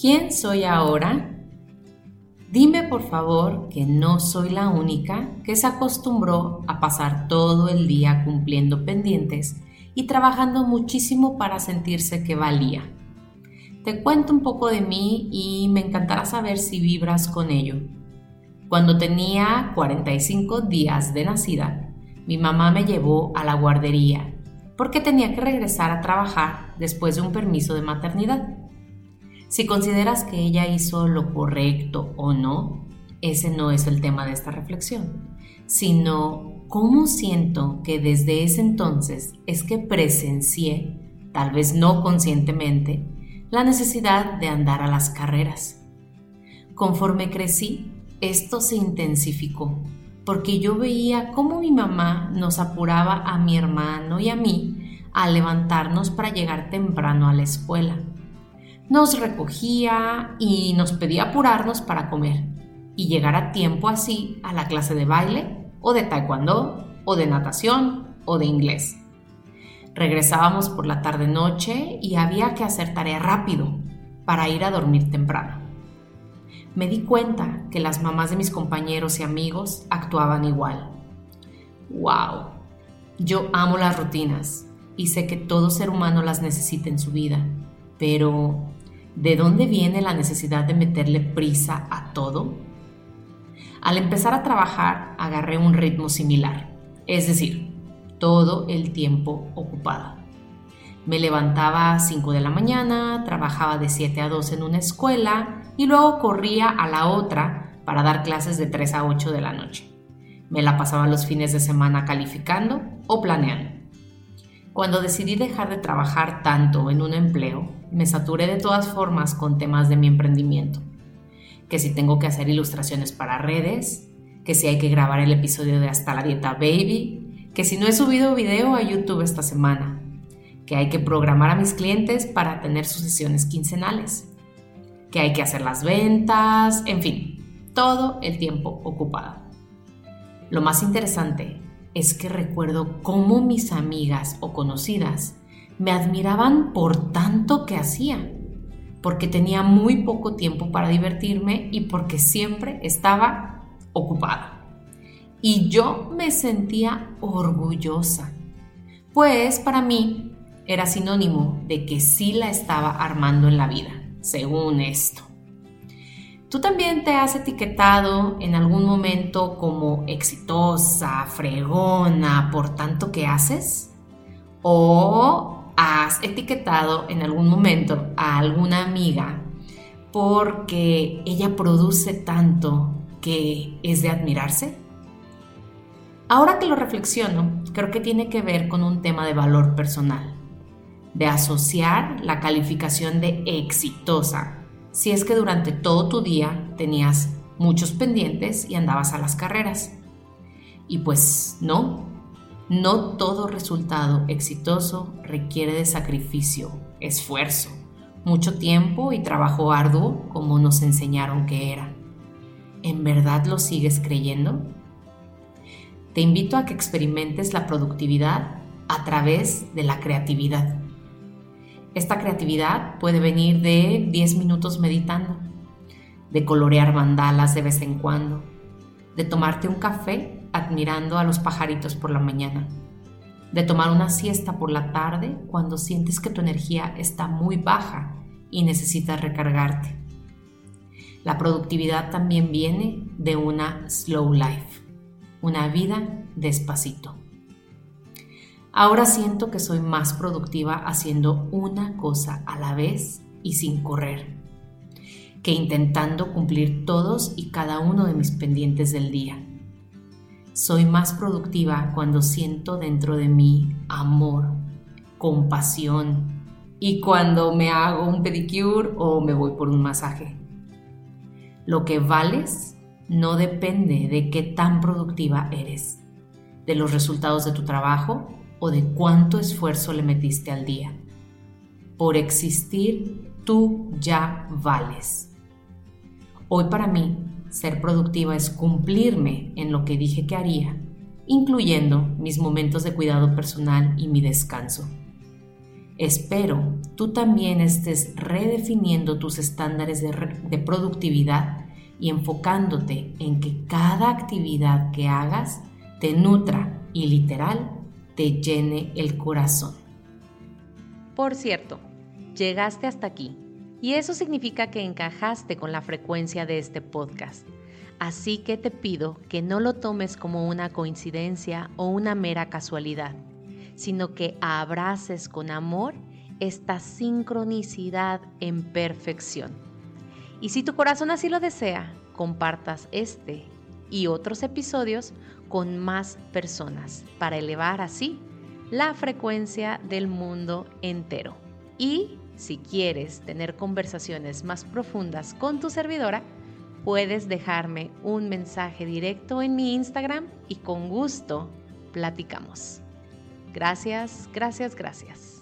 ¿Quién soy ahora? Dime por favor que no soy la única que se acostumbró a pasar todo el día cumpliendo pendientes y trabajando muchísimo para sentirse que valía. Te cuento un poco de mí y me encantará saber si vibras con ello. Cuando tenía 45 días de nacida, mi mamá me llevó a la guardería porque tenía que regresar a trabajar después de un permiso de maternidad. Si consideras que ella hizo lo correcto o no, ese no es el tema de esta reflexión, sino cómo siento que desde ese entonces es que presencié, tal vez no conscientemente, la necesidad de andar a las carreras. Conforme crecí, esto se intensificó, porque yo veía cómo mi mamá nos apuraba a mi hermano y a mí a levantarnos para llegar temprano a la escuela nos recogía y nos pedía apurarnos para comer y llegar a tiempo así a la clase de baile o de taekwondo o de natación o de inglés. Regresábamos por la tarde-noche y había que hacer tarea rápido para ir a dormir temprano. Me di cuenta que las mamás de mis compañeros y amigos actuaban igual. ¡Wow! Yo amo las rutinas y sé que todo ser humano las necesita en su vida, pero ¿De dónde viene la necesidad de meterle prisa a todo? Al empezar a trabajar agarré un ritmo similar, es decir, todo el tiempo ocupado. Me levantaba a 5 de la mañana, trabajaba de 7 a 2 en una escuela y luego corría a la otra para dar clases de 3 a 8 de la noche. Me la pasaba los fines de semana calificando o planeando. Cuando decidí dejar de trabajar tanto en un empleo, me saturé de todas formas con temas de mi emprendimiento. Que si tengo que hacer ilustraciones para redes, que si hay que grabar el episodio de Hasta la Dieta Baby, que si no he subido video a YouTube esta semana, que hay que programar a mis clientes para tener sus sesiones quincenales, que hay que hacer las ventas, en fin, todo el tiempo ocupado. Lo más interesante es que recuerdo cómo mis amigas o conocidas me admiraban por tanto que hacía, porque tenía muy poco tiempo para divertirme y porque siempre estaba ocupada. Y yo me sentía orgullosa, pues para mí era sinónimo de que sí la estaba armando en la vida, según esto. ¿Tú también te has etiquetado en algún momento como exitosa, fregona, por tanto que haces? ¿O has etiquetado en algún momento a alguna amiga porque ella produce tanto que es de admirarse? Ahora que lo reflexiono, creo que tiene que ver con un tema de valor personal, de asociar la calificación de exitosa si es que durante todo tu día tenías muchos pendientes y andabas a las carreras. Y pues no, no todo resultado exitoso requiere de sacrificio, esfuerzo, mucho tiempo y trabajo arduo como nos enseñaron que era. ¿En verdad lo sigues creyendo? Te invito a que experimentes la productividad a través de la creatividad. Esta creatividad puede venir de 10 minutos meditando, de colorear mandalas de vez en cuando, de tomarte un café admirando a los pajaritos por la mañana, de tomar una siesta por la tarde cuando sientes que tu energía está muy baja y necesitas recargarte. La productividad también viene de una slow life, una vida despacito. Ahora siento que soy más productiva haciendo una cosa a la vez y sin correr, que intentando cumplir todos y cada uno de mis pendientes del día. Soy más productiva cuando siento dentro de mí amor, compasión y cuando me hago un pedicure o me voy por un masaje. Lo que vales no depende de qué tan productiva eres, de los resultados de tu trabajo o de cuánto esfuerzo le metiste al día. Por existir, tú ya vales. Hoy para mí, ser productiva es cumplirme en lo que dije que haría, incluyendo mis momentos de cuidado personal y mi descanso. Espero tú también estés redefiniendo tus estándares de, productividad y enfocándote en que cada actividad que hagas te nutra y literal te llene el corazón. Por cierto, llegaste hasta aquí y eso significa que encajaste con la frecuencia de este podcast. Así que te pido que no lo tomes como una coincidencia o una mera casualidad, sino que abraces con amor esta sincronicidad en perfección. Y si tu corazón así lo desea, compartas este y otros episodios con más personas para elevar así la frecuencia del mundo entero. Y si quieres tener conversaciones más profundas con tu servidora, puedes dejarme un mensaje directo en mi Instagram y con gusto platicamos. Gracias, gracias, gracias.